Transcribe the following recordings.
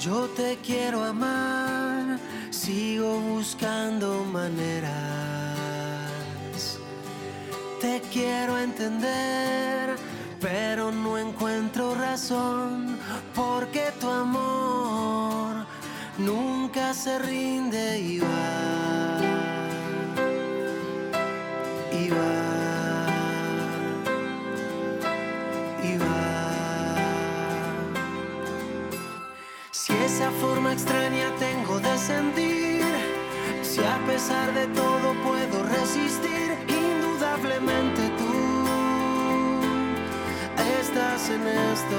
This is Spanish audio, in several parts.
Yo te quiero amar, sigo buscando maneras. Te quiero entender, pero no encuentro razón, porque tu amor nunca se rinde y va. Y va. Esa forma extraña tengo de sentir, si a pesar de todo puedo resistir, indudablemente tú estás en esto.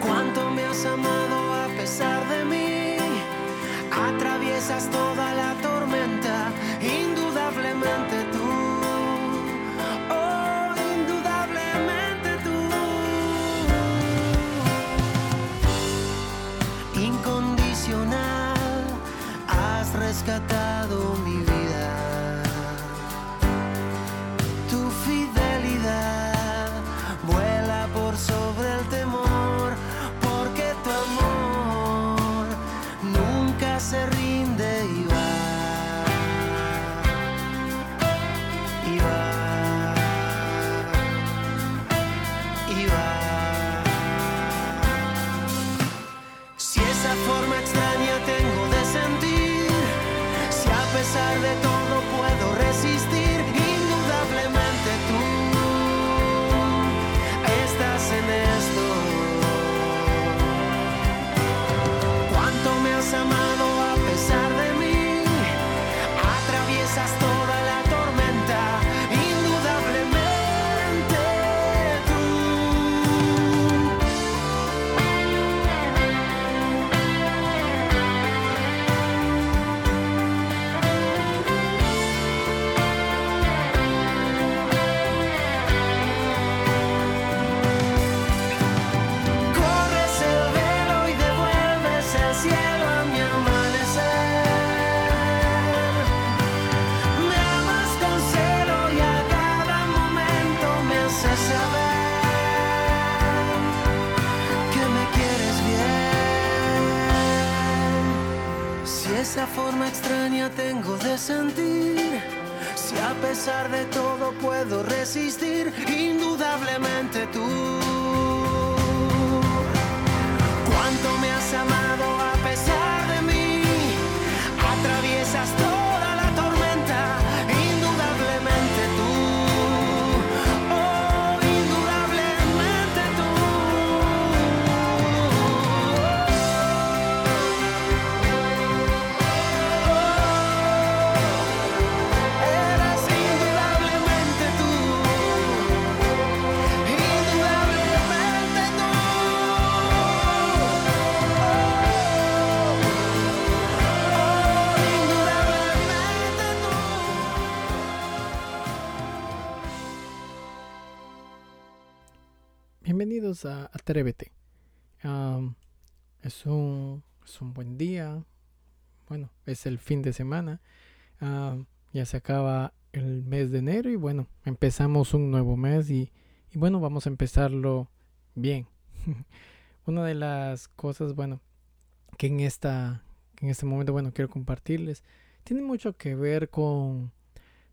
Cuánto me has amado a pesar de mí, atraviesas toda tengo de sentir. Si a pesar de todo puedo resistir, indudablemente tú. Cuánto me has amado Bienvenidos a Atrévete. Es, un, buen día. Bueno, es el fin de semana. Ya se acaba el mes de enero y bueno, empezamos un nuevo mes y, y bueno, vamos a empezarlo bien. Una de las cosas, bueno, que en esta que en este momento, bueno, quiero compartirles, tiene mucho que ver con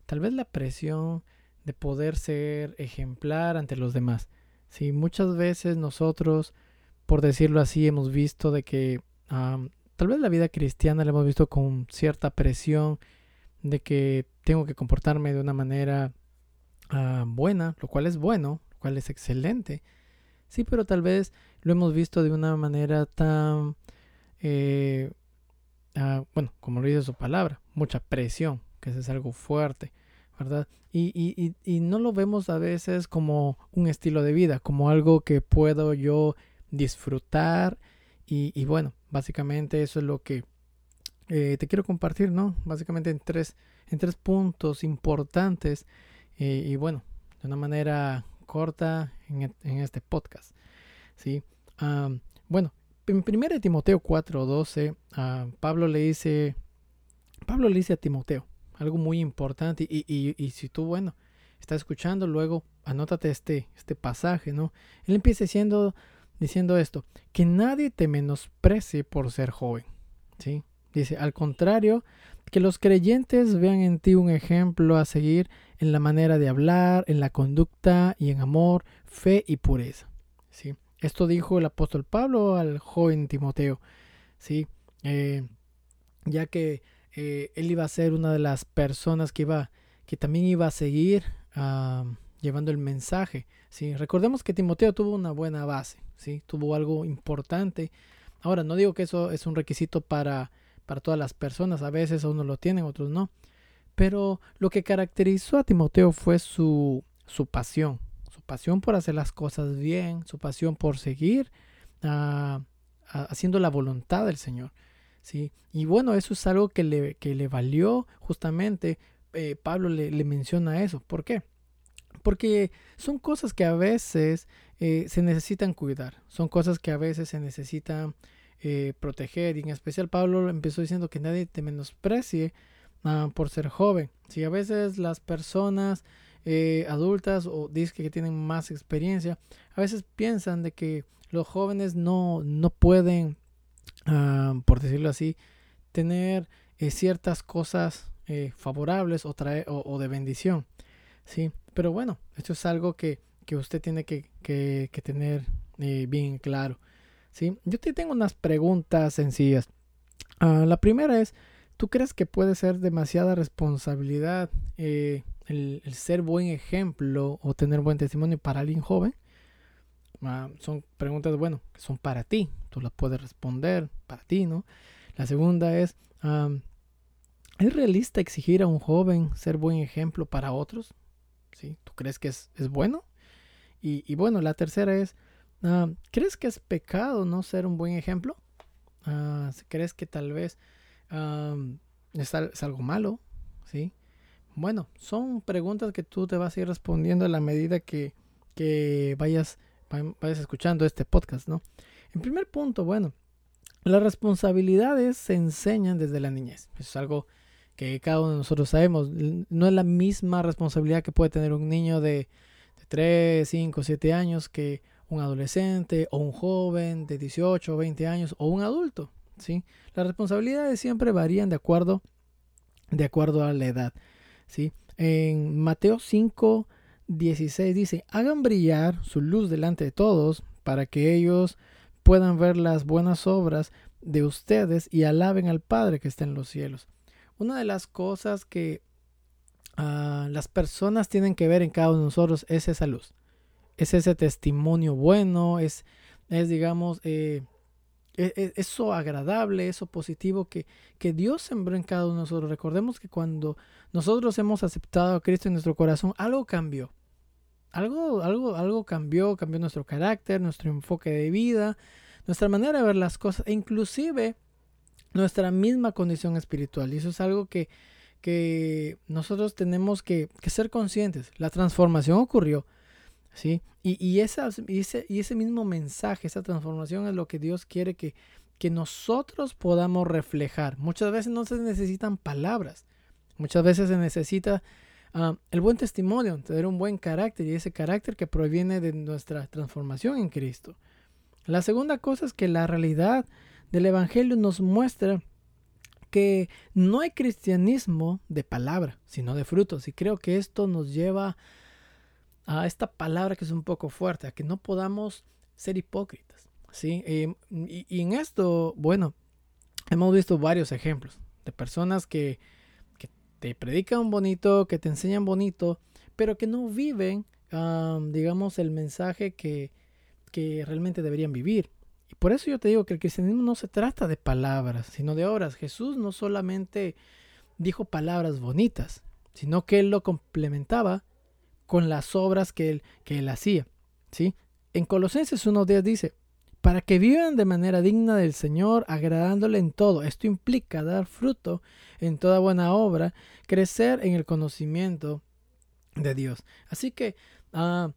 tal vez la presión de poder ser ejemplar ante los demás. Sí, muchas veces nosotros, por decirlo así, hemos visto de que tal vez la vida cristiana la hemos visto con cierta presión de que tengo que comportarme de una manera ah, buena, lo cual es bueno, lo cual es excelente. Sí, pero tal vez lo hemos visto de una manera tan, eh, ah, bueno, como lo dice su palabra, mucha presión, que eso es algo fuerte. Y, no lo vemos a veces como un estilo de vida, como algo que puedo yo disfrutar. Y, bueno, básicamente eso es lo que eh, te quiero compartir, ¿no? Básicamente en tres, en tres puntos importantes. Eh, y bueno, de una manera corta en, e, este podcast. ¿sí? bueno, en 1 Timoteo 4:12, uh, Pablo le dice, Pablo le dice a Timoteo algo muy importante y, y, y, si tú, bueno, estás escuchando, luego anótate este, este pasaje, ¿no? Él empieza diciendo, diciendo esto, que nadie te menosprecie por ser joven, ¿sí? Dice, al contrario, que los creyentes vean en ti un ejemplo a seguir en la manera de hablar, en la conducta y en amor, fe y pureza. ¿sí? Esto dijo el apóstol Pablo al joven Timoteo, ¿sí? Eh, ya que eh, él iba a ser una de las personas que, iba, que también iba a seguir ah, llevando el mensaje. ¿sí? Recordemos que Timoteo tuvo una buena base, ¿sí? tuvo algo importante. Ahora, no digo que eso es un requisito para, para todas las personas, a veces unos lo tienen, otros no. Pero lo que caracterizó a Timoteo fue su, su pasión, su pasión por hacer las cosas bien, su pasión por seguir ah, haciendo la voluntad del Señor. ¿Sí? Y bueno, eso es algo que le, que le valió justamente, eh, Pablo le, menciona eso. ¿Por qué? Porque son cosas que a veces eh, se necesitan cuidar, son cosas que a veces se necesitan eh, proteger. Y en especial Pablo empezó diciendo que nadie te menosprecie Ah, por ser joven. Si a veces las personas adultas o dicen que tienen más experiencia, a veces piensan de que los jóvenes no, no pueden, ah, por decirlo así, tener eh, ciertas cosas eh, favorables o, traer, o, de bendición. ¿sí? Pero bueno, esto es algo que, que usted tiene que, que, que tener bien claro. ¿sí? Yo te tengo unas preguntas sencillas. Ah, la primera es, ¿Tú crees que puede ser demasiada responsabilidad eh, el, ser buen ejemplo o tener buen testimonio para alguien joven? Ah, son preguntas, bueno, que son para ti. Tú las puedes responder para ti, ¿no? La segunda es, ¿es realista exigir a un joven ser buen ejemplo para otros? ¿Sí? ¿Tú crees que es, bueno? Y, bueno, la tercera es, ¿crees que es pecado no ser un buen ejemplo? Ah, ¿Crees que tal vez es, algo malo, ¿sí? Bueno, son preguntas que tú te vas a ir respondiendo a la medida que, vayas, vayas escuchando este podcast, ¿no? En primer punto, bueno, las responsabilidades se enseñan desde la niñez. Eso es algo que cada uno de nosotros sabemos. No es la misma responsabilidad que puede tener un niño de, de 3, 5, 7 años que un adolescente o un joven de 18 o 20 años o un adulto. ¿sí? Las responsabilidades siempre varían de acuerdo, de acuerdo a la edad, ¿sí? En Mateo 5, 16 dice, hagan brillar su luz delante de todos para que ellos puedan ver las buenas obras de ustedes y alaben al Padre que está en los cielos. Una de las cosas que ah, las personas tienen que ver en cada uno de nosotros es esa luz. Es ese testimonio bueno, es, es digamos, eh, e, e, eso agradable, eso positivo que, que Dios sembró en cada uno de nosotros. Recordemos que cuando nosotros hemos aceptado a Cristo en nuestro corazón, algo cambió. Algo, algo, algo cambió, cambió nuestro carácter, nuestro enfoque de vida, nuestra manera de ver las cosas e inclusive nuestra misma condición espiritual. Y eso es algo que, que nosotros tenemos que, que ser conscientes. La transformación ocurrió, ¿sí? Y, y, ese, y ese mismo mensaje, esa transformación es lo que Dios quiere que, que nosotros podamos reflejar. Muchas veces no se necesitan palabras, muchas veces se necesita ah, el buen testimonio, tener un buen carácter y ese carácter que proviene de nuestra transformación en Cristo. La segunda cosa es que la realidad del Evangelio nos muestra que no hay cristianismo de palabra, sino de frutos. Y creo que esto nos lleva a esta palabra que es un poco fuerte, a que no podamos ser hipócritas. ¿sí? Em, y, en esto, bueno, hemos visto varios ejemplos de personas que, que te predican bonito, que te enseñan bonito, pero que no viven, digamos, el mensaje que, que realmente deberían vivir. Y por eso yo te digo que el cristianismo no se trata de palabras, sino de obras. Jesús no solamente dijo palabras bonitas, sino que él lo complementaba con las obras que él, que él hacía. ¿sí? En Colosenses 1.10 dice, para que vivan de manera digna del Señor, agradándole en todo. Esto implica dar fruto en toda buena obra, crecer en el conocimiento de Dios. Así que ah,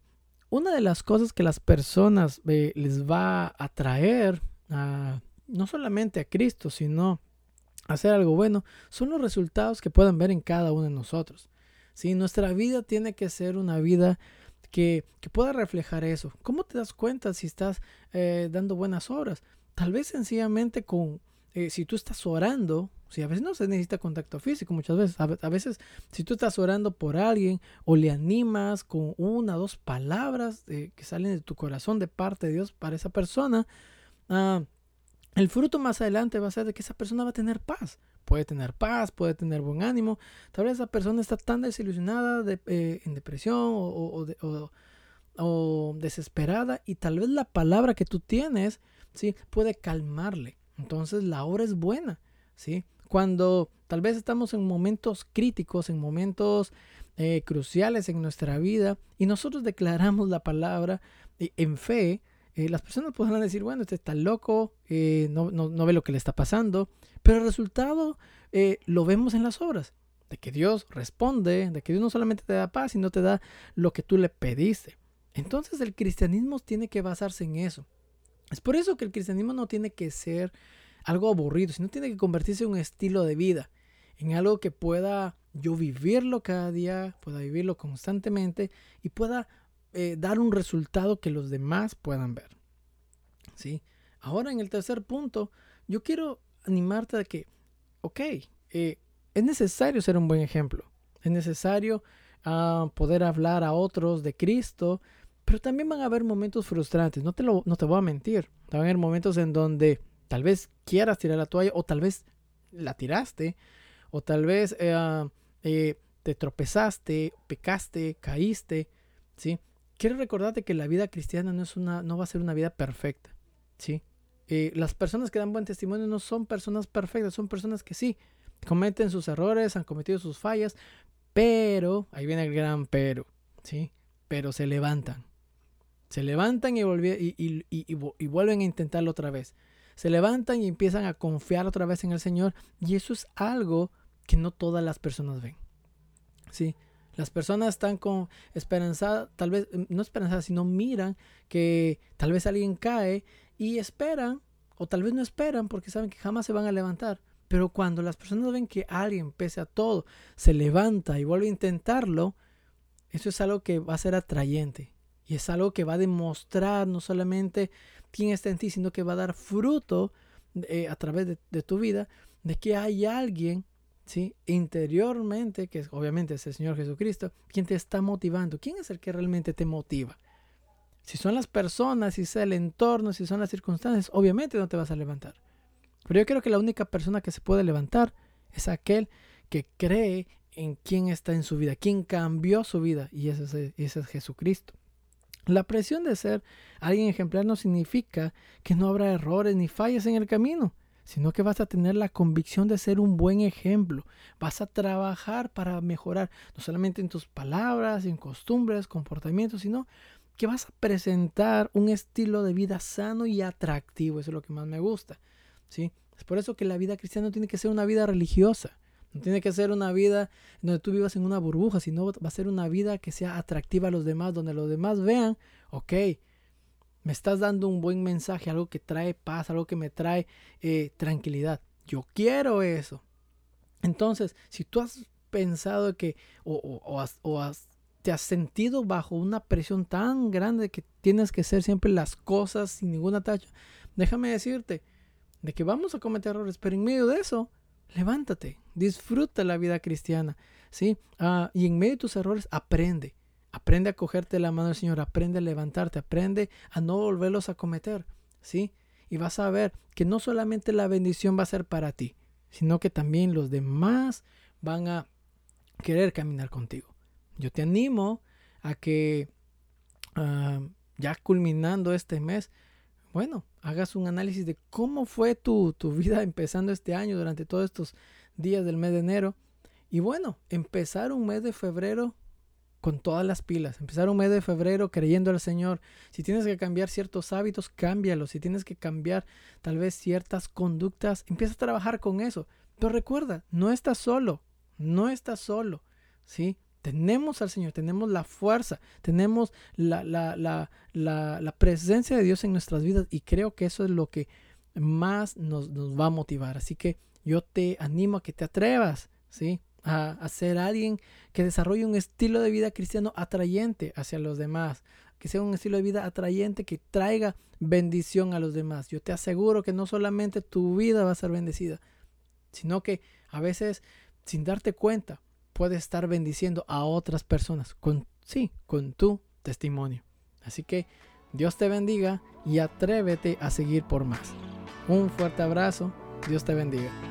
una de las cosas que las personas eh, les va a atraer, no solamente a Cristo, sino a hacer algo bueno, son los resultados que puedan ver en cada uno de nosotros. ¿sí? Nuestra vida tiene que ser una vida que, pueda reflejar eso. ¿Cómo te das cuenta si estás eh, dando buenas obras? Tal vez sencillamente con, eh, si tú estás orando, si a veces no se necesita contacto físico, muchas veces, a, veces si tú estás orando por alguien o le animas con una dos palabras que salen de tu corazón de parte de Dios para esa persona, ah, el fruto más adelante va a ser de que esa persona va a tener paz puede tener paz, puede tener buen ánimo. Tal vez esa persona está tan desilusionada, de, eh, en depresión o, desesperada y tal vez la palabra que tú tienes, ¿sí? Puede calmarle. Entonces la obra es buena, ¿sí? Cuando tal vez estamos en momentos críticos, en momentos eh, cruciales en nuestra vida y nosotros declaramos la palabra eh, en fe, las personas podrán decir, bueno, este está loco, no, no, no, ve lo que le está pasando, pero el resultado eh, lo vemos en las obras, de que Dios responde, de que Dios no solamente te da paz, sino te da lo que tú le pediste. Entonces el cristianismo tiene que basarse en eso. Es por eso que el cristianismo no tiene que ser algo aburrido, sino tiene que convertirse en un estilo de vida, en algo que pueda yo vivirlo cada día, pueda vivirlo constantemente y pueda eh, dar un resultado que los demás puedan ver. ¿Sí? Ahora en el tercer punto, yo quiero animarte a que, ok, eh, es necesario ser un buen ejemplo. Es necesario ah, poder hablar a otros de Cristo, pero también van a haber momentos frustrantes. No te, lo, no te voy a mentir. Van a haber momentos en donde tal vez quieras tirar la toalla o tal vez la tiraste o tal vez eh, ah, te tropezaste, pecaste, caíste, ¿sí? Quiero recordarte que la vida cristiana no, es una, no va a ser una vida perfecta, ¿sí? Eh, las personas que dan buen testimonio no son personas perfectas, son personas que sí, cometen sus errores, han cometido sus fallas, pero, ahí viene el gran pero, ¿sí? Pero se levantan. Se levantan y, y, vuelven a intentarlo otra vez. Se levantan y empiezan a confiar otra vez en el Señor. Y eso es algo que no todas las personas ven. ¿Sí? Las personas están con esperanza, tal vez, no esperanzadas, sino miran que tal vez alguien cae y esperan, o tal vez no esperan porque saben que jamás se van a levantar. Pero cuando las personas ven que alguien, pese a todo, se levanta y vuelve a intentarlo, eso es algo que va a ser atrayente. Y es algo que va a demostrar no solamente quién está en ti, sino que va a dar fruto eh, a través de, tu vida de que hay alguien interiormente, que obviamente es el Señor Jesucristo, quien te está motivando. ¿Quién es el que realmente te motiva? Si son las personas, si es el entorno, si son las circunstancias, obviamente no te vas a levantar. Pero yo creo que la única persona que se puede levantar es aquel que cree en quién está en su vida, quién cambió su vida, y ese es, es Jesucristo. La presión de ser alguien ejemplar no significa que no habrá errores ni fallas en el camino, sino que vas a tener la convicción de ser un buen ejemplo. Vas a trabajar para mejorar, no solamente en tus palabras, en costumbres, comportamientos, sino que vas a presentar un estilo de vida sano y atractivo. Eso es lo que más me gusta. ¿sí? Es por eso que la vida cristiana no tiene que ser una vida religiosa. No tiene que ser una vida donde tú vivas en una burbuja, sino va a ser una vida que sea atractiva a los demás, donde los demás vean, ok, me estás dando un buen mensaje, algo que trae paz, algo que me trae eh, tranquilidad. Yo quiero eso. Entonces, si tú has pensado que o, has, o has te has sentido bajo una presión tan grande que tienes que hacer siempre las cosas sin ninguna tacha, déjame decirte de que vamos a cometer errores, pero en medio de eso, levántate, disfruta la vida cristiana, ¿sí? Ah, y en medio de tus errores, aprende. Aprende a cogerte la mano del Señor, aprende a levantarte, aprende a no volverlos a cometer, ¿sí? Y vas a ver que no solamente la bendición va a ser para ti, sino que también los demás van a querer caminar contigo yo te animo a que ah, ya culminando este mes, bueno, hagas un análisis de cómo fue tu, vida empezando este año durante todos estos días del mes de enero Y bueno, empezar un mes de febrero con todas las pilas. Empezar un mes de febrero creyendo al Señor. Si tienes que cambiar ciertos hábitos, cámbialos. Si tienes que cambiar tal vez ciertas conductas, empieza a trabajar con eso. Pero recuerda, no estás solo. No estás solo. ¿Sí? Tenemos al Señor, tenemos la fuerza, tenemos la, la, la, la, presencia de Dios en nuestras vidas y creo que eso es lo que más nos, nos va a motivar. Así que yo te animo a que te atrevas, ¿sí? A, a, ser alguien que desarrolle un estilo de vida cristiano atrayente hacia los demás, que sea un estilo de vida atrayente que traiga bendición a los demás. Yo te aseguro que no solamente tu vida va a ser bendecida, sino que a veces sin darte cuenta puedes estar bendiciendo a otras personas con sí, con tu testimonio. Así que Dios te bendiga y atrévete a seguir por más. Un fuerte abrazo. Dios te bendiga.